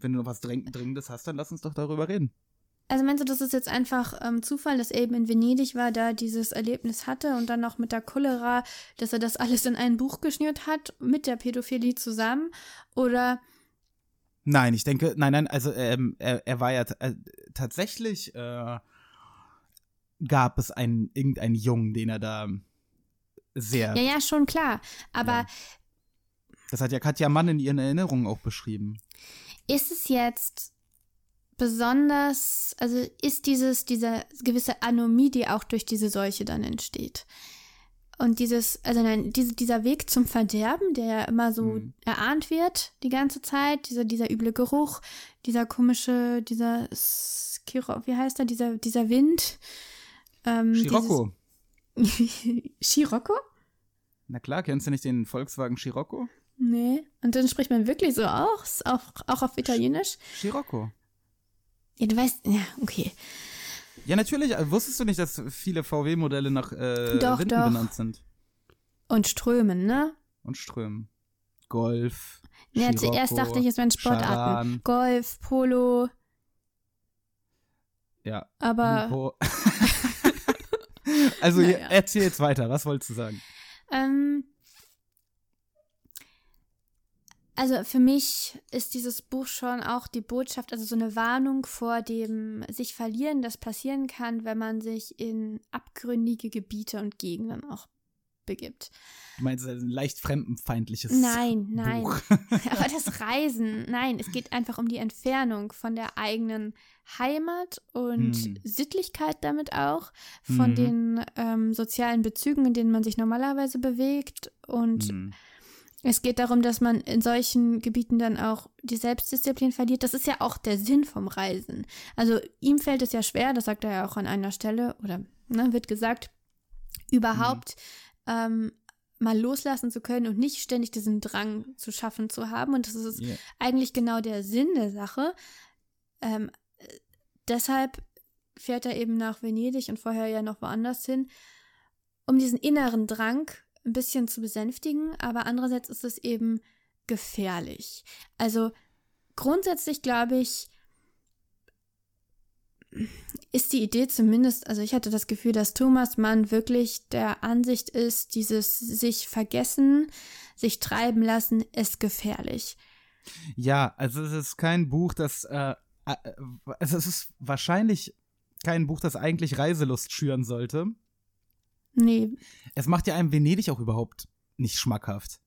wenn du noch was Dräng Dringendes hast, dann lass uns doch darüber reden. also meinst du, das ist jetzt einfach ähm, Zufall, dass er eben in Venedig war, da dieses Erlebnis hatte und dann noch mit der Cholera, dass er das alles in ein Buch geschnürt hat, mit der Pädophilie zusammen? Oder, Nein, ich denke, nein, nein, also ähm, er, er war ja äh, tatsächlich, äh, gab es einen, irgendeinen Jungen, den er da sehr, ja, ja, schon klar. Aber Ja. Das hat ja Katja Mann in ihren Erinnerungen auch beschrieben. ist es jetzt besonders, also ist dieses, diese gewisse Anomie, die auch durch diese Seuche dann entsteht. Und dieses, also nein, diese, dieser Weg zum Verderben, der ja immer so Mhm. erahnt wird die ganze Zeit, dieser, dieser üble Geruch, dieser komische, dieser Skiro, wie heißt er, dieser, dieser Wind. Ähm, Scirocco. Scirocco? Na klar, kennst du nicht den Volkswagen Scirocco? Nee. Und dann spricht man wirklich so aus, auch, auch auf Italienisch. Scirocco. Ja, du weißt, ja, okay. Ja, natürlich. äh, Wusstest du nicht, dass viele VW-Modelle nach äh, Doch, Winden doch. benannt sind? Und Strömen, ne? Und Strömen. Golf. Ja, Scirocco, zuerst dachte ich, es wären Sportarten. Charan. Golf, Polo, Ja. aber also, Naja. erzähl jetzt weiter. Was wolltest du sagen? ähm, also für mich ist dieses Buch schon auch die Botschaft, also so eine Warnung vor dem sich verlieren, das passieren kann, wenn man sich in abgründige Gebiete und Gegenden auch begibt. Du meinst es ist ein leicht fremdenfeindliches Nein, nein. Buch. Aber das Reisen, nein, es geht einfach um die Entfernung von der eigenen Heimat und Hm. Sittlichkeit damit auch, von Mhm. den ähm, sozialen Bezügen, in denen man sich normalerweise bewegt. Und Hm. Es geht darum, dass man in solchen Gebieten dann auch die Selbstdisziplin verliert. Das ist ja auch der Sinn vom Reisen. Also ihm fällt es ja schwer, das sagt er ja auch an einer Stelle, oder ne, wird gesagt, überhaupt ähm, mal loslassen zu können und nicht ständig diesen Drang zu schaffen zu haben. Und das ist Ja. eigentlich genau der Sinn der Sache. Ähm, äh, deshalb fährt er eben nach Venedig und vorher ja noch woanders hin, um diesen inneren Drang ein bisschen zu besänftigen, aber andererseits ist es eben gefährlich. Also grundsätzlich glaube ich, ist die Idee zumindest, also ich hatte das Gefühl, dass Thomas Mann wirklich der Ansicht ist, dieses sich vergessen, sich treiben lassen, ist gefährlich. Ja, also es ist kein Buch, das, äh, äh, also es ist wahrscheinlich kein Buch, das eigentlich Reiselust schüren sollte. Nee, Es macht ja einem Venedig auch überhaupt nicht schmackhaft.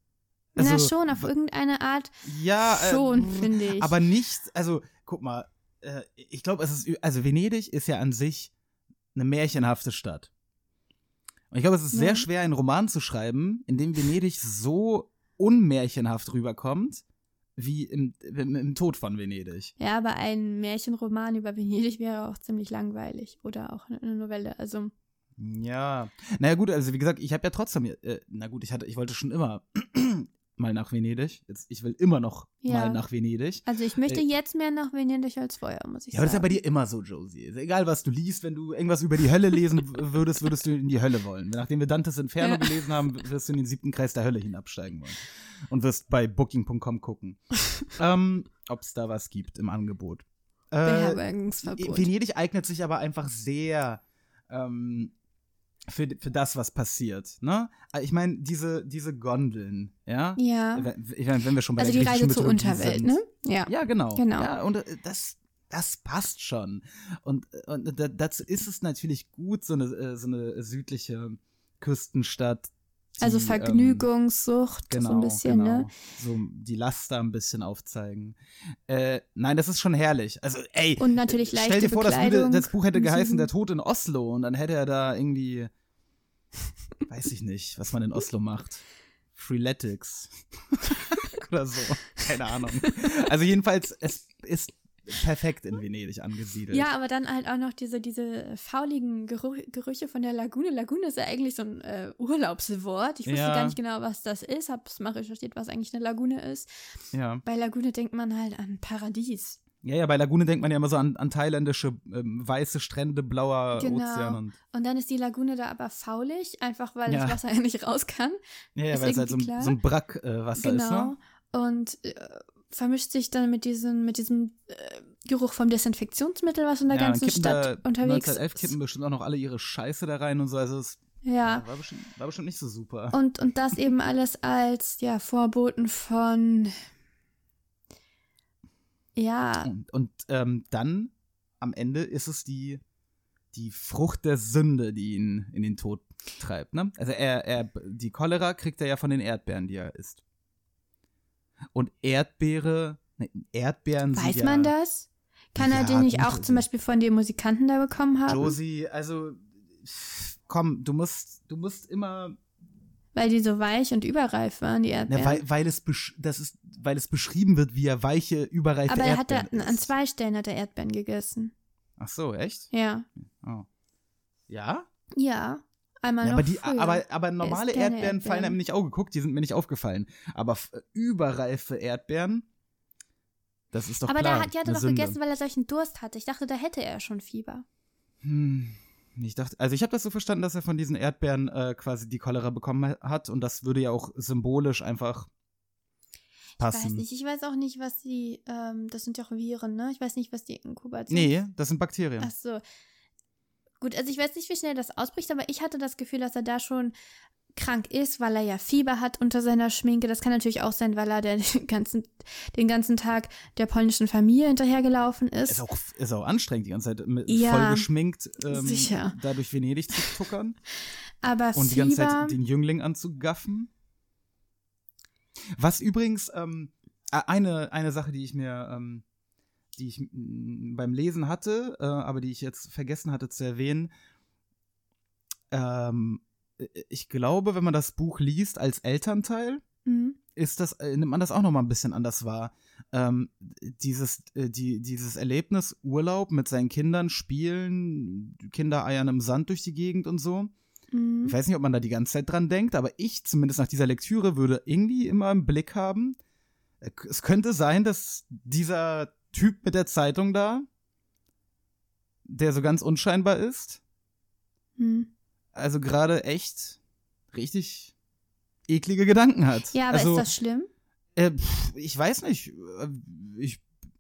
na Also, schon, auf irgendeine Art Ja, äh, schon, finde ich. aber nicht, also guck mal, äh, ich glaube, es ist, also Venedig ist ja an sich eine märchenhafte Stadt. Und ich glaube, es ist Ja. sehr schwer, einen Roman zu schreiben, in dem Venedig so unmärchenhaft rüberkommt, wie im, im, im Tod von Venedig. ja, aber ein Märchenroman über Venedig wäre auch ziemlich langweilig. Oder auch eine Novelle. Also, Ja. Naja, gut, also wie gesagt, ich habe ja trotzdem, äh, na gut, ich hatte, ich wollte schon immer mal nach Venedig. Jetzt, ich will immer noch Ja. mal nach Venedig. also ich möchte Äh, jetzt mehr nach Venedig als vorher, muss ich Ja, aber das ist ja sagen. bei dir immer so, Josie. Ist Egal, was du liest, wenn du irgendwas über die Hölle lesen würdest, würdest du in die Hölle wollen. Nachdem wir Dantes Inferno Ja. gelesen haben, wirst du in den siebten Kreis der Hölle hinabsteigen wollen. Und wirst bei Booking.com gucken, ähm, ob es da was gibt im Angebot. Äh. Venedig eignet sich aber einfach sehr ähm, für, für das, was passiert. Ne? Ich meine, diese, diese Gondeln, ja? ja. Ich meine, wenn wir schon bei Also der die Reise zur Unterwelt, sind. ne? Ja. Ja, genau. Genau. Ja, und äh, das, das passt schon. Und, und da- dazu ist es natürlich gut, so eine, äh, so eine südliche Küstenstadt. Die, Also ähm, Vergnügungssucht, Genau, so ein bisschen, genau. ne? So die Laster ein bisschen aufzeigen. Äh, nein, das ist schon herrlich. Also, ey. Und natürlich Stell leichte dir vor, das, Bekleidung das Buch hätte geheißen Süden. Der Tod in Oslo und dann hätte er da irgendwie, weiß ich nicht, was man in Oslo macht. Freeletics. Oder so. Keine Ahnung. Also jedenfalls, es ist perfekt in Venedig angesiedelt. Ja, aber dann halt auch noch diese, diese fauligen Geruch, Gerüche von der Lagune. Lagune ist ja eigentlich so ein äh, Urlaubswort. Ich wusste Ja. gar nicht genau, was das ist. Hab's mal recherchiert, was eigentlich eine Lagune ist. ja. Bei Lagune denkt man halt an Paradies. Ja, ja, bei Lagune denkt man ja immer so an, an thailändische ähm, weiße Strände, blauer Genau. Ozean und. Und dann ist die Lagune da aber faulig, einfach weil Ja. das Wasser ja nicht raus kann. Ja, ja weil es halt so, ein- so ein Brackwasser ist, genau. ne? Und äh, vermischt sich dann mit diesem, mit diesem äh, Geruch vom Desinfektionsmittel, was in der ja, ganzen Stadt da unterwegs 1911 ist. kippen bestimmt auch noch alle ihre Scheiße da rein und so. Also es Ja. war, bestimmt, war bestimmt nicht so super. Und, und das eben alles als ja, Vorboten von ja, Und, und ähm, dann am Ende ist es die, die Frucht der Sünde, die ihn in den Tod treibt. Ne? Also er, er, die Cholera kriegt er ja von den Erdbeeren, die er isst. Und Erdbeere, ne, Erdbeeren sind weiß ja, man das? Kann er Ja, den nicht auch zum Beispiel von den Musikanten da bekommen haben? Josie, also komm, du musst, du musst immer, Weil die so weich und überreif waren, die Erdbeeren. weil, weil es das ist, weil es beschrieben wird, wie er weiche, überreife Aber er hat da, an zwei Stellen hat er Erdbeeren gegessen. Ach so, echt? Ja. Oh. Ja? Ja. Einmal Ja, aber, die, früher. aber, aber normale Erdbeeren, fallen einem nicht aufgeguckt, die sind mir nicht aufgefallen. Aber überreife Erdbeeren, das ist doch aber klar. da hat, die hat er doch Sünde. gegessen, weil er solchen Durst hatte. Ich dachte, da hätte er schon Fieber. Hm, ich dachte, also ich habe das so verstanden, dass er von diesen Erdbeeren äh, quasi die Cholera bekommen hat und das würde ja auch symbolisch einfach Ich passen. weiß nicht, ich weiß auch nicht, was die, ähm, das sind doch Viren, ne? Ich weiß nicht, was die Inkubation Nee, das sind Bakterien. Ach so. Gut, also ich weiß nicht, wie schnell das ausbricht, aber ich hatte das Gefühl, dass er da schon krank ist, weil er ja Fieber hat unter seiner Schminke. Das kann natürlich auch sein, weil er den ganzen, den ganzen Tag der polnischen Familie hinterhergelaufen ist. Ist auch, ist auch anstrengend, die ganze Zeit Ja, voll geschminkt ähm, sicher. da durch Venedig zu tuckern aber und die Fieber, ganze Zeit den Jüngling anzugaffen. Was übrigens ähm, äh, eine, eine Sache, die ich mir, ähm, die ich mm, beim Lesen hatte, äh, aber die ich jetzt vergessen hatte zu erwähnen, ähm, ich glaube, wenn man das Buch liest als Elternteil, Mhm. ist das, äh, nimmt man das auch noch mal ein bisschen anders wahr. Ähm, dieses, äh, die, dieses Erlebnis Urlaub mit seinen Kindern spielen, Kinder eiern im Sand durch die Gegend und so. Mhm. Ich weiß nicht, ob man da die ganze Zeit dran denkt, aber ich zumindest nach dieser Lektüre würde irgendwie immer im Blick haben, äh, es könnte sein, dass dieser Typ mit der Zeitung da, der so ganz unscheinbar ist, Mhm. also gerade echt richtig eklige Gedanken hat. Ja, aber also, ist das schlimm? äh, ich weiß nicht. Äh, Ich,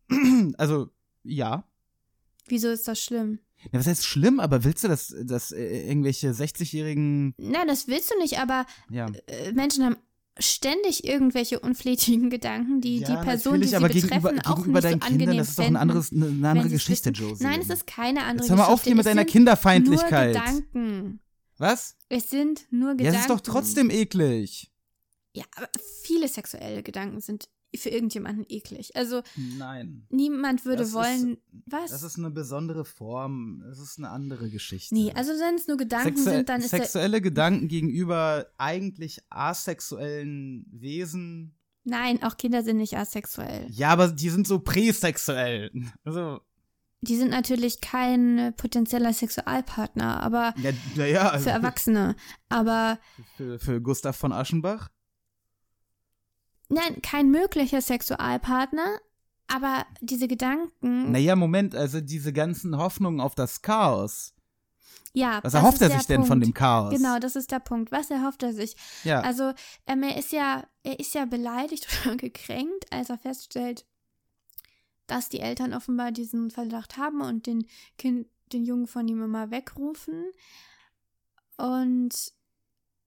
also, ja. Wieso ist das schlimm? Ja, was heißt schlimm, aber willst du, dass, dass äh, irgendwelche 60-jährigen. Nein, das willst du nicht, aber Ja. äh, Menschen haben ständig irgendwelche unflätigen Gedanken, die ja, die Person, die sie aber betreffen, gegenüber, auch gegenüber nicht so Kindern, angenehm das ist doch ein anderes, eine, eine andere Geschichte, wissen. Josie. Nein, es ist keine andere Jetzt hör mal auf Geschichte. hier mit deiner Kinderfeindlichkeit. Nur Gedanken. Was? Es sind nur Ja, Gedanken. es ist doch trotzdem eklig. Ja, aber viele sexuelle Gedanken sind für irgendjemanden eklig. Also Nein. niemand würde Das wollen. Ist, was? Das ist eine besondere Form. Das ist eine andere Geschichte. nee, also wenn es nur Gedanken Sexu sind, dann ist sexuelle Gedanken gegenüber eigentlich asexuellen Wesen. Nein, auch Kinder sind nicht asexuell. Ja, aber die sind so präsexuell. Also, Die sind natürlich kein potenzieller Sexualpartner, aber ja, ja, also für Erwachsene. Aber für, für Gustav von Aschenbach. Nein, kein möglicher Sexualpartner. Aber diese Gedanken, Naja, Moment, also diese ganzen Hoffnungen auf das Chaos. ja. Was erhofft er sich denn von Punkt. dem Chaos? Genau, das ist der Punkt. Was erhofft er sich? Ja. Also, ähm, er ist ja, er ist ja beleidigt oder gekränkt, als er feststellt, dass die Eltern offenbar diesen Verdacht haben und den Kind, den Jungen von ihm immer wegrufen. Und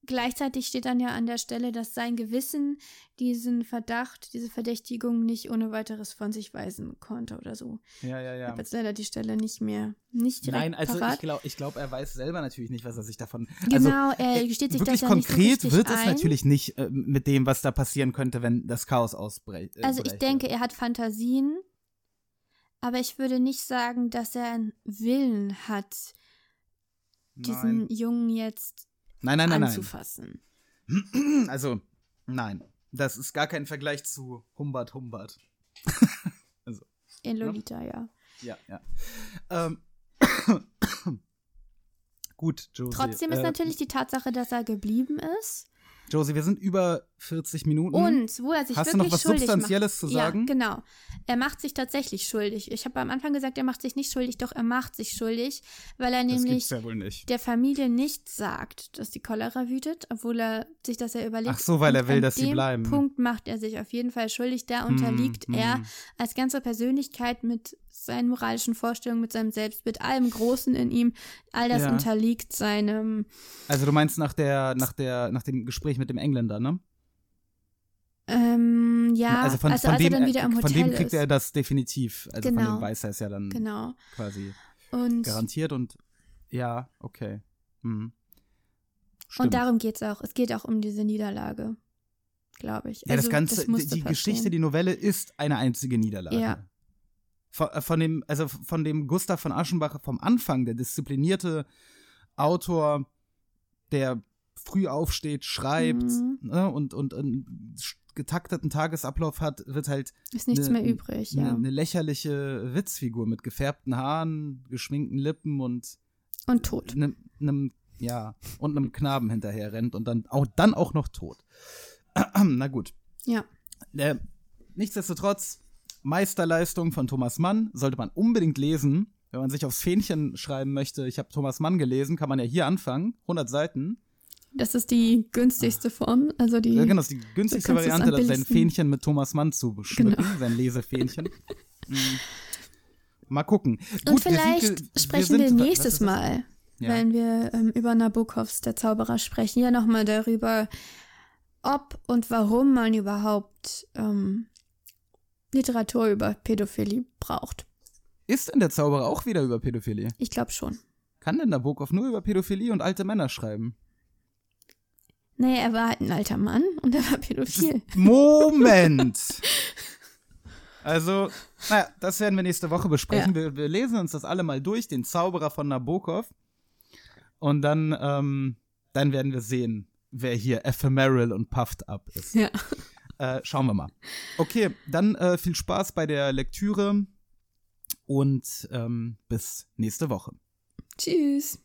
gleichzeitig steht dann ja an der Stelle, dass sein Gewissen diesen Verdacht, diese Verdächtigung nicht ohne weiteres von sich weisen konnte oder so. ja, ja, Ich ja. habe jetzt leider die Stelle nicht mehr, nicht direkt Nein, also parat. ich glaube, ich glaub, er weiß selber natürlich nicht, was er sich davon. Genau, also, er äh, gesteht sich das ja nicht so konkret wird es ein. natürlich nicht äh, mit dem, was da passieren könnte, wenn das Chaos ausbricht. Äh, Also ich denke, er hat Fantasien, aber ich würde nicht sagen, dass er einen Willen hat, diesen Nein. Jungen jetzt Nein, nein, nein, anzufassen. nein. Also, nein. Das ist gar kein Vergleich zu Humbert Humbert. In Lolita, ja. Ja, ja. Ähm. Gut, Josie. Trotzdem ist äh, natürlich die Tatsache, dass er geblieben ist Josie, wir sind über 40 Minuten. und wo er sich Hast du wirklich noch was schuldig Substanzielles macht. zu sagen? Ja, genau. Er macht sich tatsächlich schuldig. Ich habe am Anfang gesagt, er macht sich nicht schuldig, doch er macht sich schuldig, weil er das nämlich ja wohl nicht. der Familie nicht sagt, dass die Cholera wütet, obwohl er sich das ja überlegt. Ach so, weil er Und will, an dass sie dem bleiben. Punkt macht er sich auf jeden Fall schuldig. Da unterliegt hm. er als ganze Persönlichkeit mit seinen moralischen Vorstellungen, mit seinem Selbstbild, allem Großen in ihm. All das Ja. unterliegt seinem. Also du meinst nach der, nach der, nach dem Gespräch mit dem Engländer, ne? Ähm, ja, also von, also von er dann wieder er- im von Hotel dem kriegt ist. er das definitiv. Also von Genau. dem weiß er es ja dann Genau. quasi Und, garantiert und ja, okay. Hm. Stimmt. und darum geht es auch. Es geht auch um diese Niederlage, glaube ich. ja, also, das Ganze, die, musste die Geschichte, die Novelle ist eine einzige Niederlage. Ja. Von, äh, von dem, also von dem Gustav von Aschenbach vom Anfang, der disziplinierte Autor, der früh aufsteht, schreibt Mhm. ne, und, und einen getakteten Tagesablauf hat, wird halt Ist nichts ne- mehr übrig, eine, ja. eine lächerliche Witzfigur mit gefärbten Haaren, geschminkten Lippen und Und tot. einem, einem ja und einem Knaben hinterher rennt und dann auch dann auch noch tot. Na gut. Ja. Äh, nichtsdestotrotz Meisterleistung von Thomas Mann sollte man unbedingt lesen, wenn man sich aufs Fähnchen schreiben möchte. Ich habe Thomas Mann gelesen, kann man ja hier anfangen, 100 Seiten. Das ist die günstigste Form, also die. Ja, genau, das ist die günstigste Variante, das sein Fähnchen mit Thomas Mann zu beschmücken, Genau. sein Lesefähnchen. Mhm. Mal gucken. Und Gut, wir sind vielleicht sprechen wir, sind- nächstes? Mal, Ja. wenn wir ähm, über Nabokovs Der Zauberer sprechen, ja nochmal darüber, ob und warum man überhaupt ähm, Literatur über Pädophilie braucht. Ist denn der Zauberer auch wieder über Pädophilie? Ich glaube schon. Kann denn Nabokov nur über Pädophilie und alte Männer schreiben? Nee, er war halt ein alter Mann und er war pädophil. Moment! Also, naja, das werden wir nächste Woche besprechen. Wir, wir lesen uns das alle mal durch, den Zauberer von Nabokov. Und dann, ähm, dann werden wir sehen, wer hier ephemeral und puffed up ist. Ja. Äh, schauen wir mal. Okay, dann äh, viel Spaß bei der Lektüre und ähm, bis nächste Woche. Tschüss.